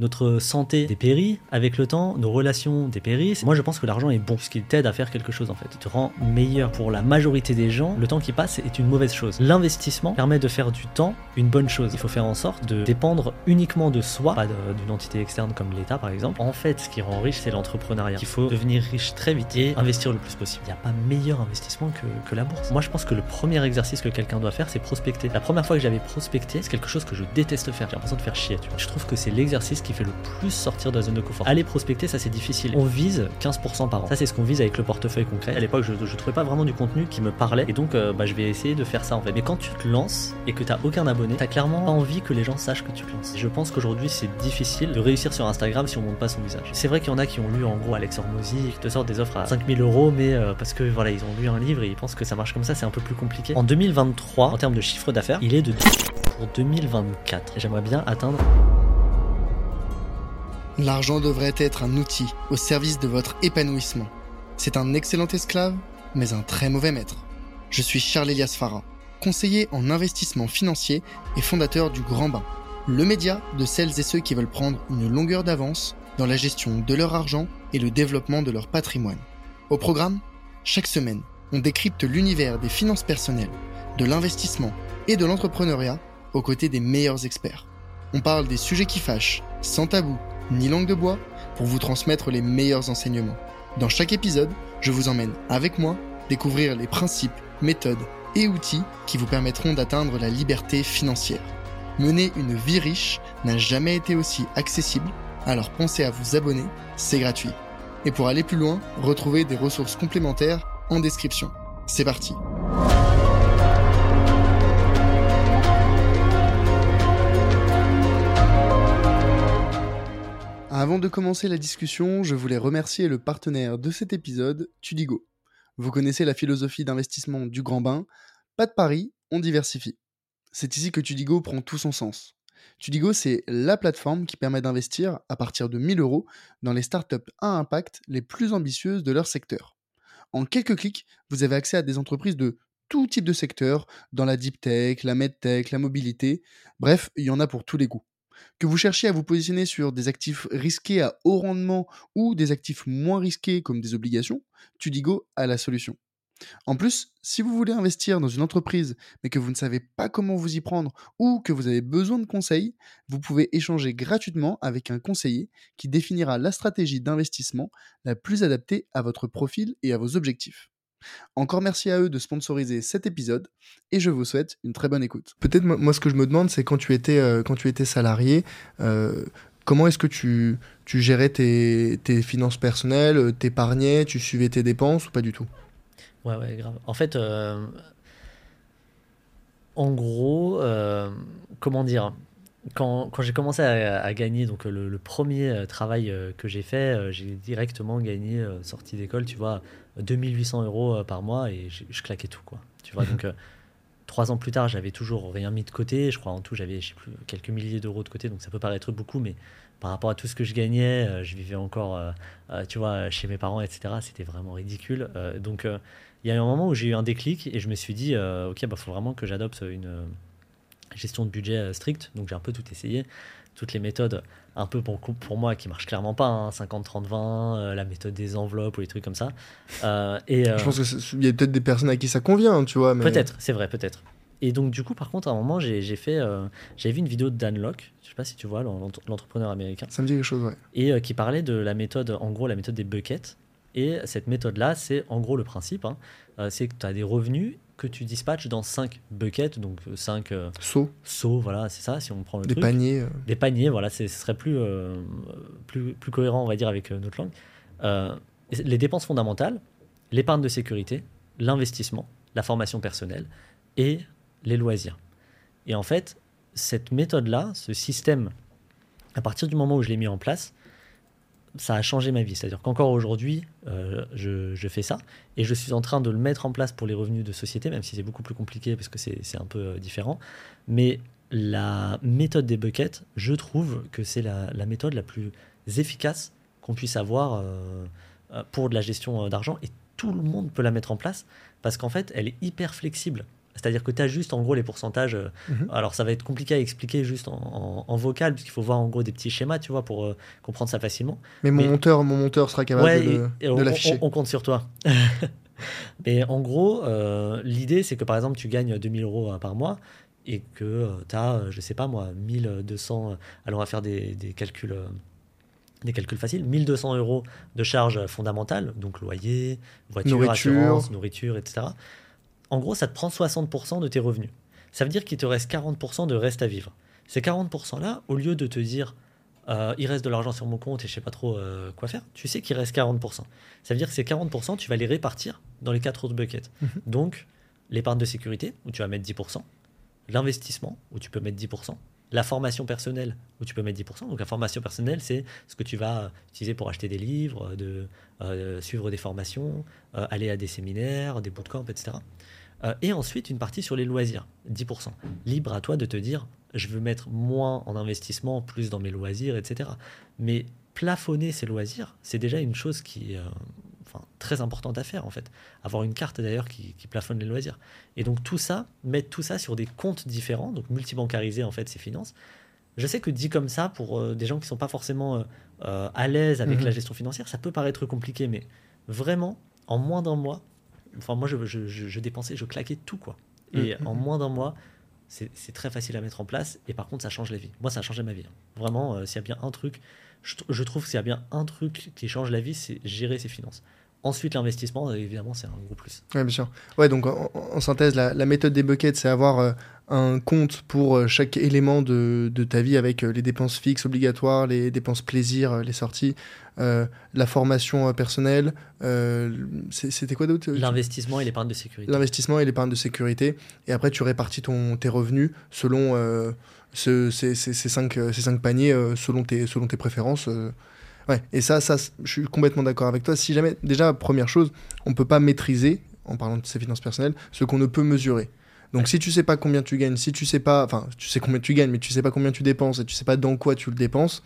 Notre santé dépérit avec le temps, nos relations dépérissent. Moi, je pense que l'argent est bon, puisqu'il t'aide à faire quelque chose en fait. Il te rend meilleur. Pour la majorité des gens, le temps qui passe est une mauvaise chose. L'investissement permet de faire du temps une bonne chose. Il faut faire en sorte de dépendre uniquement de soi, pas d'une entité externe comme l'État par exemple. En fait, ce qui rend riche, c'est l'entrepreneuriat. Il faut devenir riche très vite et investir le plus possible. Il n'y a pas meilleur investissement que, que la bourse. Moi, je pense que le premier exercice que quelqu'un doit faire, c'est prospecter. La première fois que j'avais prospecté, c'est quelque chose que je déteste faire. J'ai l'impression de faire chier. Tu vois. Je trouve que c'est l'exercice qui fait le plus sortir de la zone de confort. Aller prospecter, ça c'est difficile. On vise 15% par an. Ça c'est ce qu'on vise avec le portefeuille concret. À l'époque, je, je trouvais pas vraiment du contenu qui me parlait et donc euh, bah, je vais essayer de faire ça en fait. Mais quand tu te lances et que t'as aucun abonné, t'as clairement pas envie que les gens sachent que tu te lances. Je pense qu'aujourd'hui c'est difficile de réussir sur Instagram si on monte pas son visage. C'est vrai qu'il y en a qui ont lu en gros Alex Hormozy, qui te sortent des offres à 5000 euros, mais euh, parce que voilà, ils ont lu un livre et ils pensent que ça marche comme ça, c'est un peu plus compliqué. En 2023, en termes de chiffre d'affaires, il est de pour 2024. Et j'aimerais bien atteindre L'argent devrait être un outil au service de votre épanouissement. C'est un excellent esclave, mais un très mauvais maître. Je suis Charles Elias Farah, conseiller en investissement financier et fondateur du Grand Bain, le média de celles et ceux qui veulent prendre une longueur d'avance dans la gestion de leur argent et le développement de leur patrimoine. Au programme, chaque semaine, on décrypte l'univers des finances personnelles, de l'investissement et de l'entrepreneuriat aux côtés des meilleurs experts. On parle des sujets qui fâchent, sans tabou ni langue de bois pour vous transmettre les meilleurs enseignements. Dans chaque épisode, je vous emmène avec moi découvrir les principes, méthodes et outils qui vous permettront d'atteindre la liberté financière. Mener une vie riche n'a jamais été aussi accessible, alors pensez à vous abonner, c'est gratuit. Et pour aller plus loin, retrouvez des ressources complémentaires en description. C'est parti Avant de commencer la discussion, je voulais remercier le partenaire de cet épisode, Tudigo. Vous connaissez la philosophie d'investissement du grand bain, pas de pari, on diversifie. C'est ici que Tudigo prend tout son sens. Tudigo, c'est la plateforme qui permet d'investir à partir de 1000 euros dans les startups à impact les plus ambitieuses de leur secteur. En quelques clics, vous avez accès à des entreprises de tout type de secteur, dans la deep tech, la medtech, la mobilité, bref, il y en a pour tous les goûts. Que vous cherchiez à vous positionner sur des actifs risqués à haut rendement ou des actifs moins risqués comme des obligations, Tudigo a la solution. En plus, si vous voulez investir dans une entreprise mais que vous ne savez pas comment vous y prendre ou que vous avez besoin de conseils, vous pouvez échanger gratuitement avec un conseiller qui définira la stratégie d'investissement la plus adaptée à votre profil et à vos objectifs. Encore merci à eux de sponsoriser cet épisode et je vous souhaite une très bonne écoute. Peut-être moi ce que je me demande c'est quand tu étais euh, salarié euh, comment est-ce que tu, gérais tes, tes finances personnelles, euh, t'épargnais, tu suivais tes dépenses ou pas du tout? Ouais ouais grave. En fait en gros comment dire? Quand, quand j'ai commencé à, gagner, donc le, le premier travail que j'ai fait, j'ai directement gagné, sortie d'école, tu vois, 2800 euros euh, par mois et je, claquais tout, quoi. Tu vois, donc euh, trois ans plus tard, j'avais toujours rien mis de côté. Je crois en tout, j'avais, plus, quelques milliers d'euros de côté, donc ça peut paraître beaucoup, mais par rapport à tout ce que je gagnais, euh, je vivais encore, tu vois, chez mes parents, etc. C'était vraiment ridicule. donc, il y a eu un moment où j'ai eu un déclic et je me suis dit, ok, il bah, faut vraiment que j'adopte une gestion de budget stricte. Donc, j'ai un peu tout essayé toutes les méthodes un peu pour, pour moi qui marchent clairement pas, 50, 30, 20, la méthode des enveloppes ou les trucs comme ça. Euh, et, euh, Je pense qu'il y a peut-être des personnes à qui ça convient, tu vois. Mais... Peut-être, c'est vrai, peut-être. Et donc, du coup, par contre, à un moment, j'ai fait, euh, j'ai vu une vidéo de Dan Locke, je sais pas si tu vois, l'entrepreneur américain. Ça me dit quelque chose, ouais. Et qui parlait de la méthode, en gros, la méthode des buckets. Et cette méthode-là, c'est en gros le principe, hein, c'est que tu as des revenus que tu dispatches dans 5 buckets, donc 5 euh, sauts. Sauts, voilà, c'est ça, si on prend le Des paniers. Euh. Des paniers, voilà, ce serait plus, euh, plus, plus cohérent, on va dire, avec notre langue. les dépenses fondamentales, l'épargne de sécurité, l'investissement, la formation personnelle et les loisirs. Et en fait, cette méthode-là, ce système, à partir du moment où je l'ai mis en place, ça a changé ma vie. C'est-à-dire qu'encore aujourd'hui, euh, je, fais ça et je suis en train de le mettre en place pour les revenus de société, même si c'est beaucoup plus compliqué parce que c'est un peu euh, différent. Mais la méthode des buckets, je trouve que c'est la, méthode la plus efficace qu'on puisse avoir euh, pour de la gestion d'argent et tout le monde peut la mettre en place parce qu'en fait, elle est hyper flexible C'est-à-dire que tu as juste en gros les pourcentages. euh, Mhm. Alors ça va être compliqué à expliquer juste en, en- en vocal, puisqu'il faut voir en gros des petits schémas, tu vois, pour euh, comprendre ça facilement. Mais mon Mais- monteur, mon monteur sera capable Ouais, de, de on, l'afficher. on- on compte sur toi. Mais en gros, euh, l'idée, c'est que par exemple, tu gagnes 2000 euros par mois et que tu as, je sais pas moi, 1200. euh, Alors, on va faire des, des calculs. des calculs faciles, 1200 euros de charges fondamentales, donc loyer, voiture, Nourriture. assurance, nourriture, etc. En gros, ça te prend 60% de tes revenus. Ça veut dire qu'il te reste 40% de reste à vivre. Ces 40%-là, au lieu de te dire euh, il reste de l'argent sur mon compte et je sais pas trop euh, quoi faire, tu sais qu'il reste 40%. Ça veut dire que ces 40%, tu vas les répartir dans les quatre autres buckets. Mhm. Donc, l'épargne de sécurité, où tu vas mettre 10%, l'investissement, où tu peux mettre 10%, la formation personnelle, où tu peux mettre 10%. Donc, la formation personnelle, c'est ce que tu vas utiliser pour acheter des livres, de, euh, suivre des formations, aller à des séminaires, des bootcamps, etc. Euh, et ensuite, une partie sur les loisirs, 10%. Libre à toi de te dire, je veux mettre moins en investissement, plus dans mes loisirs, etc. Mais plafonner ces loisirs, c'est déjà une chose qui est euh, enfin, très importante à faire, en fait. Avoir une carte, d'ailleurs, qui, qui plafonne les loisirs. Et donc, tout ça, mettre tout ça sur des comptes différents, donc multibancariser, en fait, ses finances. Je sais que dit comme ça, pour euh, des gens qui ne sont pas forcément euh, euh, à l'aise avec Mhm. la gestion financière, ça peut paraître compliqué, mais vraiment, en moins d'un mois, enfin moi je, je, je, je dépensais, je claquais tout quoi. Et Mhm. en moins d'un mois, c'est très facile à mettre en place et par contre ça change la vie. Moi ça a changé ma vie. hein. Vraiment, euh, s'il y a bien un truc, je, tr- je trouve s'il y a bien un truc qui change la vie, c'est gérer ses finances. Ensuite l'investissement, évidemment c'est un gros plus. Ouais, bien sûr. Ouais, donc en, en synthèse, la, la méthode des buckets, c'est avoir euh, un compte pour euh, chaque élément de, de ta vie avec euh, les dépenses fixes obligatoires, les dépenses plaisir, euh, les sorties, euh, la formation personnelle. euh, C'était quoi d'autre L'investissement et l'épargne de sécurité. L'investissement et l'épargne de sécurité. Et après, tu répartis ton, tes revenus selon euh, ce- ces, ces- ces cinq, ces cinq paniers, selon, tes, selon tes préférences. Ouais, et ça, ça, je suis complètement d'accord avec toi. Si jamais, déjà, première chose, on ne peut pas maîtriser, en parlant de ses finances personnelles, ce qu'on ne peut mesurer. Donc, Ouais. si tu sais pas combien tu gagnes, si tu sais pas, enfin, tu sais combien tu gagnes, mais tu sais pas combien tu dépenses et tu sais pas dans quoi tu le dépenses,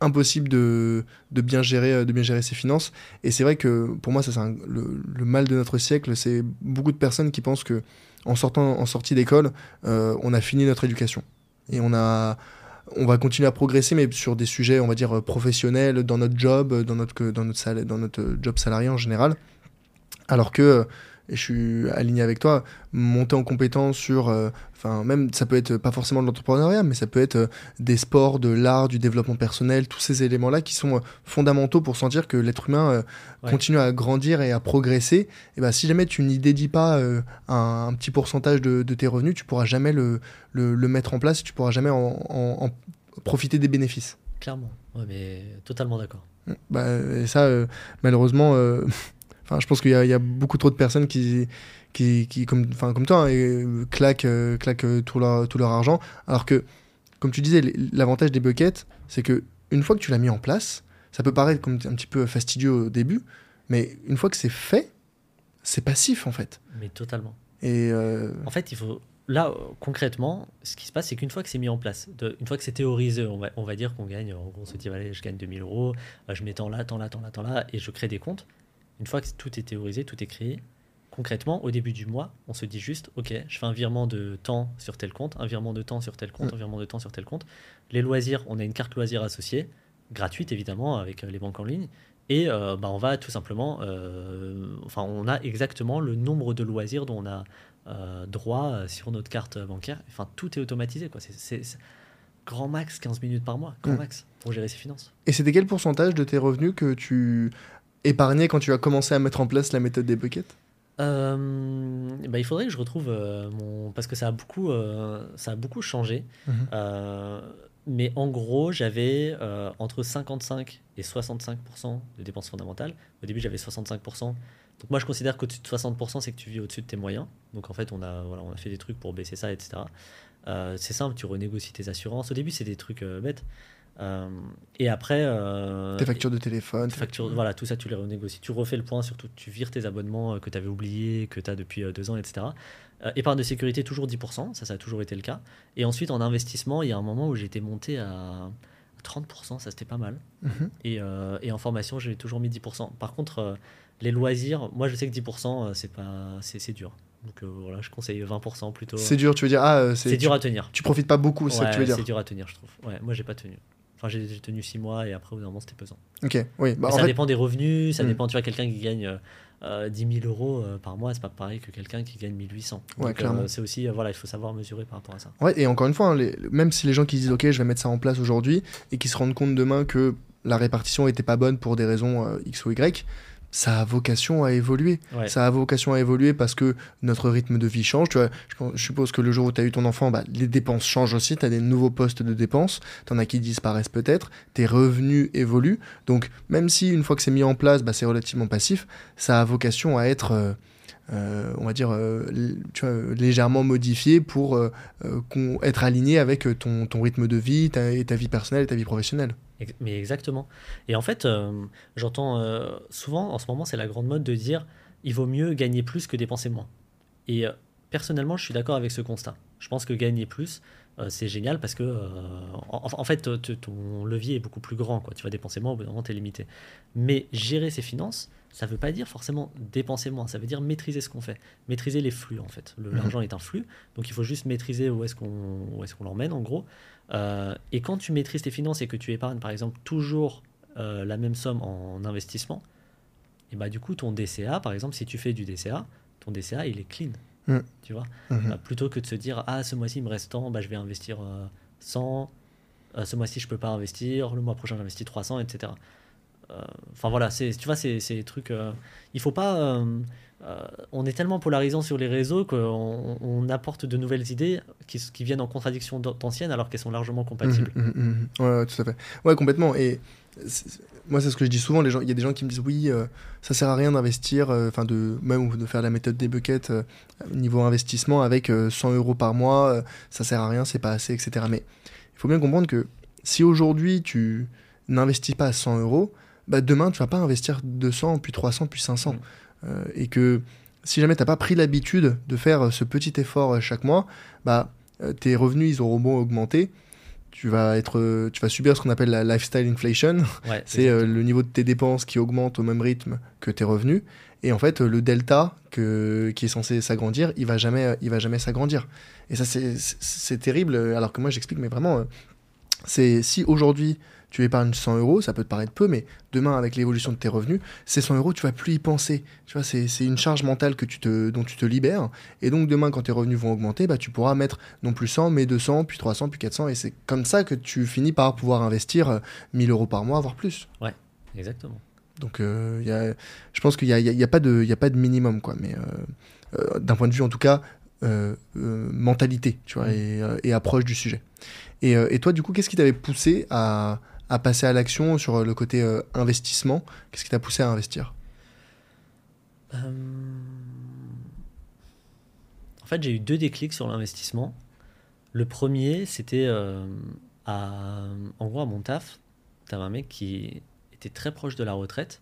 impossible de, de bien gérer, euh, de bien gérer ses finances. Et c'est vrai que pour moi, ça c'est le, le mal de notre siècle. C'est beaucoup de personnes qui pensent que en sortant, en sortie d'école, euh, on a fini notre éducation et on a on va continuer à progresser, mais sur des sujets, on va dire, professionnels, dans notre job, dans notre, dans notre, dans notre job salarié en général. Alors que, et je suis aligné avec toi, monter en compétence sur, euh, enfin, même, ça peut être pas forcément de l'entrepreneuriat, mais ça peut être euh, des sports, de l'art, du développement personnel, tous ces éléments-là qui sont euh, fondamentaux pour sentir que l'être humain Ouais. continue à grandir et à progresser. Et ben, si jamais tu n'y dédies pas un, un petit pourcentage de, de tes revenus, tu pourras jamais le, le, le mettre en place, tu pourras jamais en, en- en profiter des bénéfices. Clairement. Ouais, mais totalement d'accord. Bah, et ça, malheureusement, enfin, je pense qu'il y, a- il y a beaucoup trop de personnes qui, qui, qui comme, enfin, comme toi, hein, euh, claquent, euh, claquent euh, tout, leur, tout leur argent. Alors que, comme tu disais, l'avantage des buckets, c'est que une fois que tu l'as mis en place, ça peut paraître comme un petit peu fastidieux au début, mais une fois que c'est fait, c'est passif en fait. Mais totalement. Et euh, En fait, il faut. Là, concrètement, ce qui se passe, c'est qu'une fois que c'est mis en place, de- une fois que c'est théorisé, on va, on va dire qu'on gagne, en gros, on se dit, allez, je gagne 2000 euros, je mets tant là, tant là, tant là, tant là, et je crée des comptes. Une fois que tout est théorisé, tout est créé, concrètement, au début du mois, on se dit juste, OK, je fais un virement de temps sur tel compte, un virement de temps sur tel compte, Mm. un virement de temps sur tel compte. Les loisirs, on a une carte loisirs associée, gratuite évidemment, avec euh, les banques en ligne. Et euh, bah, on va tout simplement, euh, enfin, on a exactement le nombre de loisirs dont on a euh, droit sur notre carte bancaire. Enfin, tout est automatisé. Quoi. C'est grand max 15 minutes par mois, grand Mm. max, pour gérer ses finances. Et c'était quel pourcentage de tes revenus que tu épargnais quand tu as commencé à mettre en place la méthode des buckets Euh, bah, il faudrait que je retrouve euh, mon... Parce que ça a beaucoup, euh, ça a beaucoup changé. Mhm. Mais en gros, j'avais entre 55 et 65% de dépenses fondamentales. Au début, j'avais 65%. Donc moi, je considère qu'au-dessus de 60%, c'est que tu vis au-dessus de tes moyens. Donc en fait, on a, voilà, on a fait des trucs pour baisser ça, etc. C'est simple, tu renégocies tes assurances. Au début, c'est des trucs bêtes. Euh, et après... euh, Tes factures de téléphone factures, voilà, tout ça, tu les renégocies. Tu refais le point, surtout, tu vires tes abonnements euh, que tu avais oubliés, que tu as depuis deux ans, etc. Euh, épargne de sécurité, toujours 10%, ça, ça a toujours été le cas. Et ensuite, en investissement, il y a un moment où j'étais monté à 30%, ça c'était pas mal. Mhm. Et, et en formation, j'ai toujours mis 10%. Par contre, les loisirs, moi je sais que 10%, euh, c'est pas, c'est c'est dur. Donc euh, voilà, je conseille 20% plutôt. C'est dur, tu veux dire ah, C'est dur à tenir. Tu profites pas beaucoup, c'est que tu veux dire C'est dur à tenir, je trouve. Ouais, moi, j'ai pas tenu. J'ai j'ai tenu 6 mois et après, au bout d'un moment, c'était pesant. Ok, oui. Bah, en ça fait, dépend des revenus, ça Hmm. dépend, tu vois, quelqu'un qui gagne euh, euh, 10 000 euros euh, par mois, c'est pas pareil que quelqu'un qui gagne 1800. Ouais, Donc, clairement. euh, c'est aussi, voilà, il faut savoir mesurer par rapport à ça. Ouais, et encore une fois, hein, les- même si les gens qui disent ok, je vais mettre ça en place aujourd'hui et qui se rendent compte demain que la répartition était pas bonne pour des raisons X ou Y, ça a vocation à évoluer. Ouais. Ça a vocation à évoluer parce que notre rythme de vie change. Tu vois, je, suppose que le jour où tu as eu ton enfant, bah, les dépenses changent aussi. Tu as des nouveaux postes de dépenses. Tu en as qui disparaissent peut-être. Tes revenus évoluent. Donc, même si une fois que c'est mis en place, bah, c'est relativement passif, ça a vocation à être. euh, euh, on va dire euh, l- tu vois, légèrement modifié pour être aligné avec ton, ton rythme de vie ta, et ta vie personnelle et ta vie professionnelle. Mais exactement. Et en fait, euh, j'entends euh, souvent, en ce moment, c'est la grande mode de dire il vaut mieux gagner plus que dépenser moins. Et euh, personnellement, je suis d'accord avec ce constat. Je pense que gagner plus, c'est génial parce que, en, en fait, ton levier est beaucoup plus grand. Quoi. Tu vas dépenser moins, au bout d'un moment, tu es limité. Mais gérer ses finances, ça ne veut pas dire forcément dépenser moins. Ça veut dire maîtriser ce qu'on fait, maîtriser les flux, en fait. Mhm. L'argent est un flux, donc il faut juste maîtriser où est-ce qu'on où est-ce qu'on l'emmène, en gros. Euh, et quand tu maîtrises tes finances et que tu épargnes, par exemple, toujours euh, la même somme en investissement, et bah du coup, ton DCA, par exemple, si tu fais du DCA, ton DCA, il est clean. Mm. Tu vois? Mhm. Euh, Plutôt que de se dire, ah, ce mois-ci, il me reste tant, bah, je vais investir euh, 100, euh, ce mois-ci, je peux pas investir, le mois prochain, j'investis 300, etc. Enfin voilà, tu vois, c'est des trucs. il faut pas. Euh, on est tellement polarisant sur les réseaux qu'on on apporte de nouvelles idées qui, qui viennent en contradiction d'an- d'anciennes alors qu'elles sont largement compatibles. Mhm, mhm, mhm. Ouais, ouais, tout à fait. Ouais, complètement. Et moi, c'est ce que je dis souvent. Les gens, il y a des gens qui me disent oui, euh, ça sert à rien d'investir, euh, enfin de même de faire la méthode des buckets euh, niveau investissement avec euh, 100 euros par mois, ça sert à rien, c'est pas assez, etc. Mais il faut bien comprendre que si aujourd'hui tu n'investis pas à 100 euros, bah demain tu vas pas investir 200, puis 300, puis 500, Mm. Euh, et que si jamais t'as pas pris l'habitude de faire euh, ce petit effort euh, chaque mois, bah euh, tes revenus ils auront beau augmenter, tu vas être, euh, tu vas subir ce qu'on appelle la lifestyle inflation. Ouais, C'est euh, le niveau de tes dépenses qui augmente au même rythme que tes revenus. Et en fait, euh, le delta que, qui est censé s'agrandir, il va jamais, euh, il va jamais s'agrandir. Et ça, c'est- terrible. euh, Alors que moi, j'explique, mais vraiment, euh, c'est si aujourd'hui tu épargnes 100 euros, ça peut te paraître peu, mais demain, avec l'évolution de tes revenus, ces 100 euros, tu vas plus y penser. Tu vois, c'est c'est une charge mentale que tu te, dont tu te libères. Et donc, demain, quand tes revenus vont augmenter, bah, tu pourras mettre non plus 100, mais 200, puis 300, puis 400. Et c'est comme ça que tu finis par pouvoir investir euh, 1000 euros par mois, voire plus. Exactement. Donc, euh, y a, je pense qu'il n'y a, y a- il y a pas de y a pas de minimum, quoi. Mais euh, euh, d'un point de vue, en tout cas, euh, euh, mentalité, tu vois, Mm. et, euh, et approche du sujet. Et, euh, et toi, du coup, qu'est-ce qui t'avait poussé à, à passer à l'action sur le côté euh, investissement Qu'est-ce qui t'a poussé à investir? Euh, En fait, j'ai eu deux déclics sur l'investissement. Le premier, c'était euh, à... en gros à mon taf. T'avais un mec qui était très proche de la retraite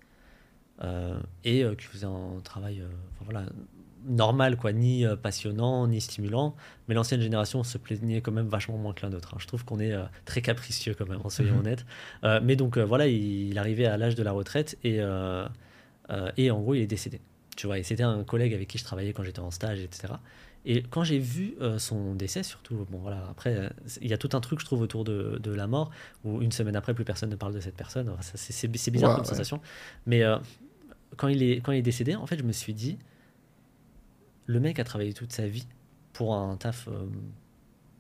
euh, et euh, qui faisait un travail euh, voilà, normal, quoi, ni euh, passionnant, ni stimulant. Mais l'ancienne génération se plaignait quand même vachement moins que la nôtre. hein. Je trouve qu'on est euh, très capricieux quand même, en soyons Mhm. honnêtes. Euh, mais donc voilà, il, il arrivait à l'âge de la retraite et, et en gros, il est décédé. Tu vois, et c'était un collègue avec qui je travaillais quand j'étais en stage, etc. Et quand j'ai vu euh, son décès, surtout, bon voilà, après, euh, il y a tout un truc, je trouve, autour de, de la mort, où une semaine après, plus personne ne parle de cette personne. Enfin, c'est- bizarre comme ouais. sensation. Mais euh, quand, il est, quand il est décédé, en fait, je me suis dit, le mec a travaillé toute sa vie pour un taf euh,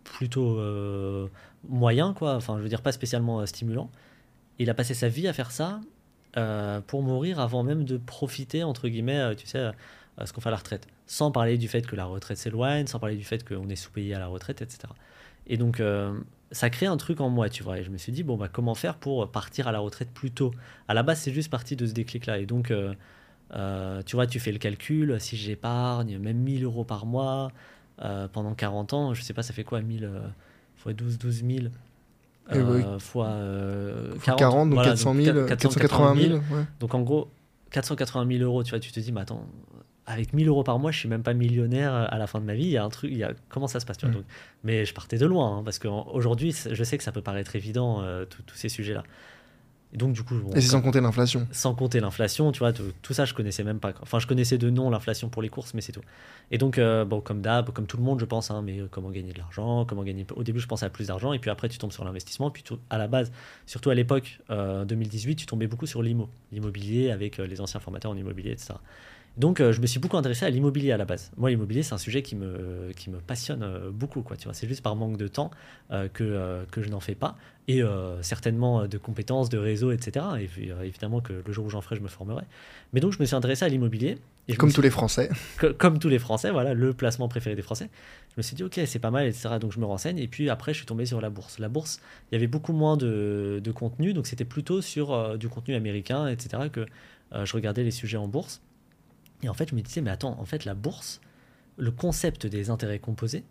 plutôt euh, moyen, quoi. Enfin, je veux dire, pas spécialement euh, stimulant. Il a passé sa vie à faire ça pour mourir avant même de profiter, entre guillemets, tu sais, ce qu'on fait à la retraite. Sans parler du fait que la retraite s'éloigne, sans parler du fait qu'on est sous-payé à la retraite, etc. Et donc, ça crée un truc en moi, tu vois. Et je me suis dit, bon, bah, comment faire pour partir à la retraite plus tôt? À la base, c'est juste parti de ce déclic-là. Et donc, euh, euh, tu vois, tu fais le calcul, si j'épargne même 1000 euros par mois euh, pendant 40 ans, je sais pas, ça fait quoi 1000 euh, fois 12, 12 000 Eh oui. euh, fois, euh, Faut 40, donc voilà, 400 000, 480 000. ouais. donc en gros, 480 000 euros, tu vois, tu te dis, mais attends, avec 1000 euros par mois, je suis même pas millionnaire à la fin de ma vie. Il y a un truc, il y a, comment ça se passe tu vois, Mm. donc, Mais je partais de loin, hein, parce qu'aujourd'hui, je sais que ça peut paraître évident, euh, tous ces sujets-là. Et donc, du coup, bon, Et c'est sans compter l'inflation. sans compter l'inflation, tu vois, tout, ça, je connaissais même pas. Enfin, je connaissais de nom l'inflation pour les courses, mais c'est tout. Et donc, euh, bon, comme d'hab, comme tout le monde, je pense, hein, mais euh, comment gagner de l'argent, comment gagner. Au début, je pensais à plus d'argent, et puis après, tu tombes sur l'investissement. Puis tout- à la base, surtout à l'époque, euh, 2018, tu tombais beaucoup sur l'IMO, l'immobilier avec euh, les anciens formateurs en immobilier, etc. Donc, euh, je me suis beaucoup intéressé à l'immobilier à la base. Moi, l'immobilier, c'est un sujet qui me, qui me passionne euh, beaucoup, quoi. Tu vois, c'est juste par manque de temps euh, que, euh, que je n'en fais pas, et certainement de compétences, de réseau, etc. Et puis, évidemment que le jour où j'en ferai, je me formerai. Mais donc, je me suis intéressé à l'immobilier. Et Comme suis- tous les Français. que- comme tous les Français, voilà, le placement préféré des Français. Je me suis dit, ok, c'est pas mal, etc. Donc je me renseigne. Et puis après, je suis tombé sur la bourse. La bourse, il y avait beaucoup moins de, de contenu, donc c'était plutôt sur euh, du contenu américain, etc. que euh, je regardais les sujets en bourse. Et en fait, je me disais, mais attends, en fait, la bourse, le concept des intérêts composés,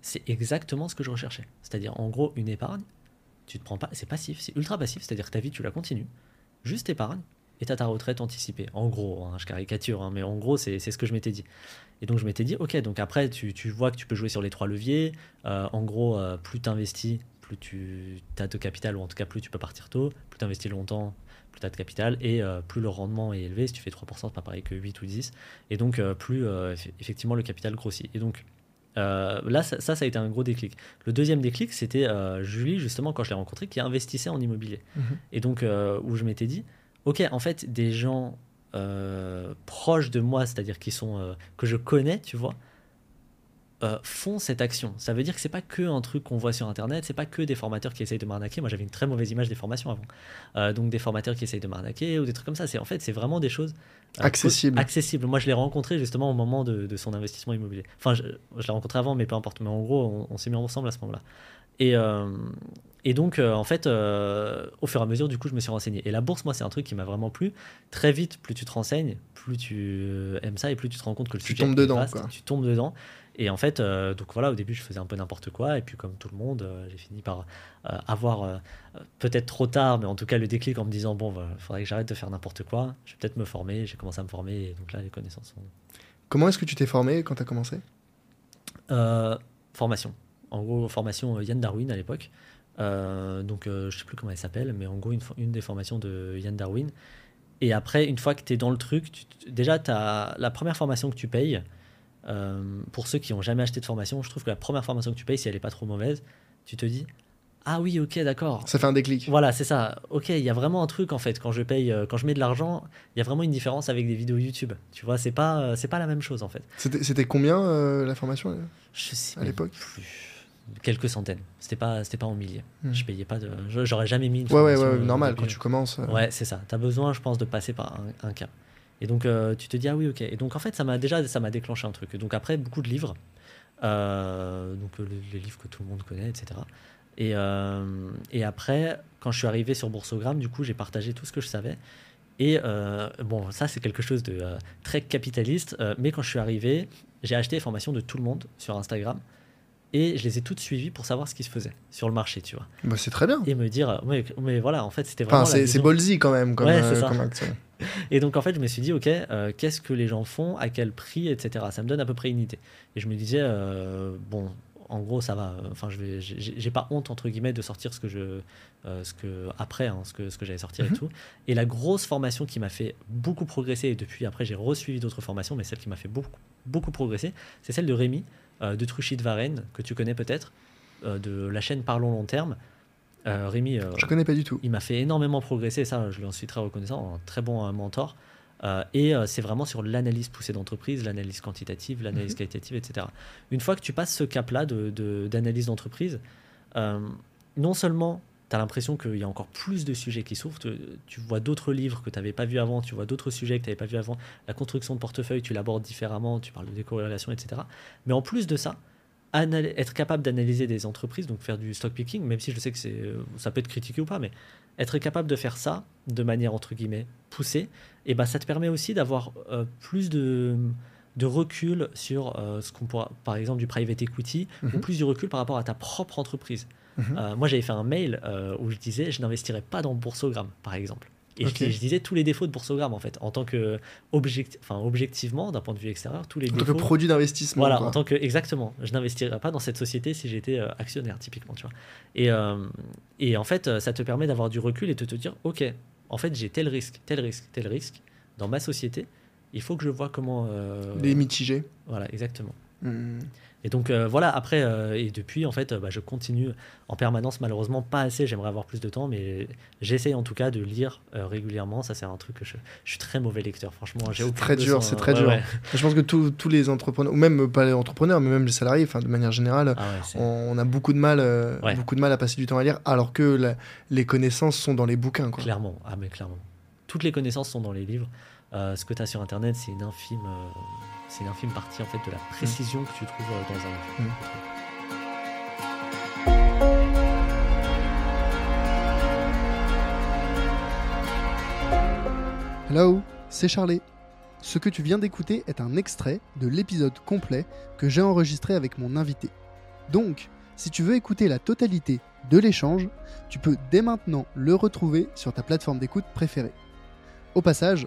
c'est exactement ce que je recherchais. C'est-à-dire, en gros, une épargne, tu te prends pas, c'est passif, c'est ultra passif, c'est-à-dire que ta vie, tu la continues, juste épargne, et tu ta retraite anticipée. En gros, hein, je caricature, hein, mais en gros, c'est c'est ce que je m'étais dit. Et donc, je m'étais dit, ok, donc après, tu, tu vois que tu peux jouer sur les trois leviers. Euh, en gros, euh, plus tu investis, plus tu as de capital, ou en tout cas, plus tu peux partir tôt. Plus tu investis longtemps, plus tu as de capital. Et euh, plus le rendement est élevé, si tu fais 3%, c'est pas pareil que 8 ou 10. Et donc, euh, plus euh, eff- effectivement le capital grossit. Et donc, là, ça, ça, ça a été un gros déclic. Le deuxième déclic, c'était Julie, justement, quand je l'ai rencontrée, qui investissait en immobilier. Mhm. Et donc, où je m'étais dit, ok, en fait, des gens proches de moi, c'est-à-dire qui sont que je connais, tu vois, euh, font cette action. Ça veut dire que c'est pas que un truc qu'on voit sur Internet, c'est pas que des formateurs qui essayent de m'arnaquer. Moi, j'avais une très mauvaise image des formations avant. Euh, donc, des formateurs qui essayent de m'arnaquer ou des trucs comme ça. C'est en fait, c'est vraiment des choses euh, Accessibles. accessibles. Moi, je l'ai rencontré justement au moment de, de son investissement immobilier. Enfin, je, je l'ai rencontré avant, mais peu importe. Mais en gros, on, on s'est mis ensemble à ce moment-là. Et, et donc, en fait, au fur et à mesure, du coup, je me suis renseigné. Et la bourse, moi, c'est un truc qui m'a vraiment plu. Très vite, plus tu te renseignes, plus tu aimes ça et plus tu te rends compte que le Tu sujet tombes est dedans, vaste. quoi. Tu tombes dedans. Et en fait, euh, donc voilà, au début, je faisais un peu n'importe quoi. Et puis, comme tout le monde, euh, j'ai fini par euh, avoir, peut-être trop tard, mais en tout cas, le déclic en me disant bon, il faudrait que j'arrête de faire n'importe quoi. Je vais peut-être me former. J'ai commencé à me former. Et donc là, les connaissances sont. Comment est-ce que tu t'es formé quand tu as commencé formation. En gros, formation Yann Darwin à l'époque. Donc, je sais plus comment elle s'appelle, mais en gros, une, des formations de Yann Darwin. Et après, une fois que tu es dans le truc, tu déjà, as la première formation que tu payes. Euh, pour ceux qui n'ont jamais acheté de formation, je trouve que la première formation que tu payes, si elle n'est pas trop mauvaise, tu te dis Ah oui, ok, d'accord. Ça fait un déclic. Voilà, c'est ça. Ok, il y a vraiment un truc en fait. Quand je paye, euh, quand je mets de l'argent, il y a vraiment une différence avec des vidéos YouTube. Tu vois, c'est pas, euh, c'est pas la même chose en fait. C'était combien la formation Je sais à l'époque? Quelques centaines. C'était pas, c'était pas en milliers. Hmm. Je payais pas de. J'aurais jamais mis une Ouais, ouais, ouais, normal, quand tu commences. Ouais, c'est ça. Tu as besoin, je pense, de passer par un, un cap. Et donc, euh, tu te dis, ah oui, ok. Et donc, en fait, ça m'a déjà ça m'a déclenché un truc. Donc, après, beaucoup de livres. Euh, donc, euh, les, livres que tout le monde connaît, etc. Et, euh, et après, quand je suis arrivé sur Boursogramme, du coup, j'ai partagé tout ce que je savais. Et bon, ça, c'est quelque chose de très capitaliste. mais quand je suis arrivé, j'ai acheté les formations de tout le monde sur Instagram. Et je les ai toutes suivies pour savoir ce qui se faisait sur le marché, tu vois. bah, c'est très bien. Et me dire, mais, mais voilà, en fait, c'était vraiment. Enfin, c'est ballsy quand même comme, Ouais, c'est ça. comme action. et donc en fait, je me suis dit, ok, euh, qu'est-ce que les gens font, à quel prix, etc. Ça me donne à peu près une idée. Et je me disais, euh, bon, en gros, ça va. Enfin, je vais, j'ai pas honte entre guillemets de sortir ce que je, euh, ce que après, hein, ce que ce que j'allais sortir Mhm. et tout. Et la grosse formation qui m'a fait beaucoup progresser, et depuis après, j'ai resuivi d'autres formations, mais celle qui m'a fait beaucoup beaucoup progresser, c'est celle de Rémi de Truchy de Varennes que tu connais peut-être, de la chaîne Parlons Long Terme. Euh, Rémi, euh, Je connais pas du tout. il m'a fait énormément progresser, ça je lui en suis très reconnaissant, un très bon euh, mentor. Euh, et c'est vraiment sur l'analyse poussée d'entreprise, l'analyse quantitative, l'analyse Mhm. qualitative, etc. Une fois que tu passes ce cap-là d'analyse de, d'analyse d'entreprise, non seulement tu as l'impression qu'il y a encore plus de sujets qui s'ouvrent, tu, tu vois d'autres livres que tu n'avais pas vus avant, tu vois d'autres sujets que tu n'avais pas vus avant, la construction de portefeuille, tu l'abordes différemment, tu parles de décorrélation, etc. Mais en plus de ça, être capable d'analyser des entreprises, donc faire du stock picking, même si je sais que c'est, euh, ça peut être critiqué ou pas, mais être capable de faire ça de manière entre guillemets poussée, et ben ça te permet aussi d'avoir euh, plus de, de recul sur euh, ce qu'on pourra, par exemple du private equity, ou Mhm. plus de recul par rapport à ta propre entreprise. Mhm. Euh, moi j'avais fait un mail où je disais je n'investirai pas dans Boursogramme, par exemple. Et je disais tous les défauts de boursogramme en fait, en tant que objecti- enfin, objectivement, d'un point de vue extérieur, tous les En tant que défauts. produit d'investissement. Voilà, quoi. en tant que exactement, je n'investirais pas dans cette société si j'étais euh, actionnaire typiquement, tu vois. Et, euh, et en fait, euh, ça te permet d'avoir du recul et de te dire, ok, en fait, j'ai tel risque, tel risque, tel risque dans ma société. Il faut que je vois comment. euh, Les mitigés. Voilà, exactement. Hmm. Et donc euh, voilà, après, euh, et depuis, en fait, euh, bah, je continue en permanence, malheureusement pas assez, j'aimerais avoir plus de temps, mais j'essaye en tout cas de lire régulièrement. Ça, c'est un truc que je, je suis très mauvais lecteur, franchement. j'ai C'est très dur, c'est très Ouais, dur. ouais. Je pense que tous les entrepreneurs, ou même pas les entrepreneurs, mais même les salariés, enfin de manière générale, Ah ouais, on, on a beaucoup de mal, beaucoup de mal à passer du temps à lire, alors que la- les connaissances sont dans les bouquins. Quoi. Clairement, ah mais clairement. Toutes les connaissances sont dans les livres. Ce que tu as sur Internet, c'est une infime, c'est une infime partie en fait de la précision que tu trouves euh, dans un. Mm. trouve. Hello, c'est Charlie. Ce que tu viens d'écouter est un extrait de l'épisode complet que j'ai enregistré avec mon invité. Donc, si tu veux écouter la totalité de l'échange, tu peux dès maintenant le retrouver sur ta plateforme d'écoute préférée. Au passage,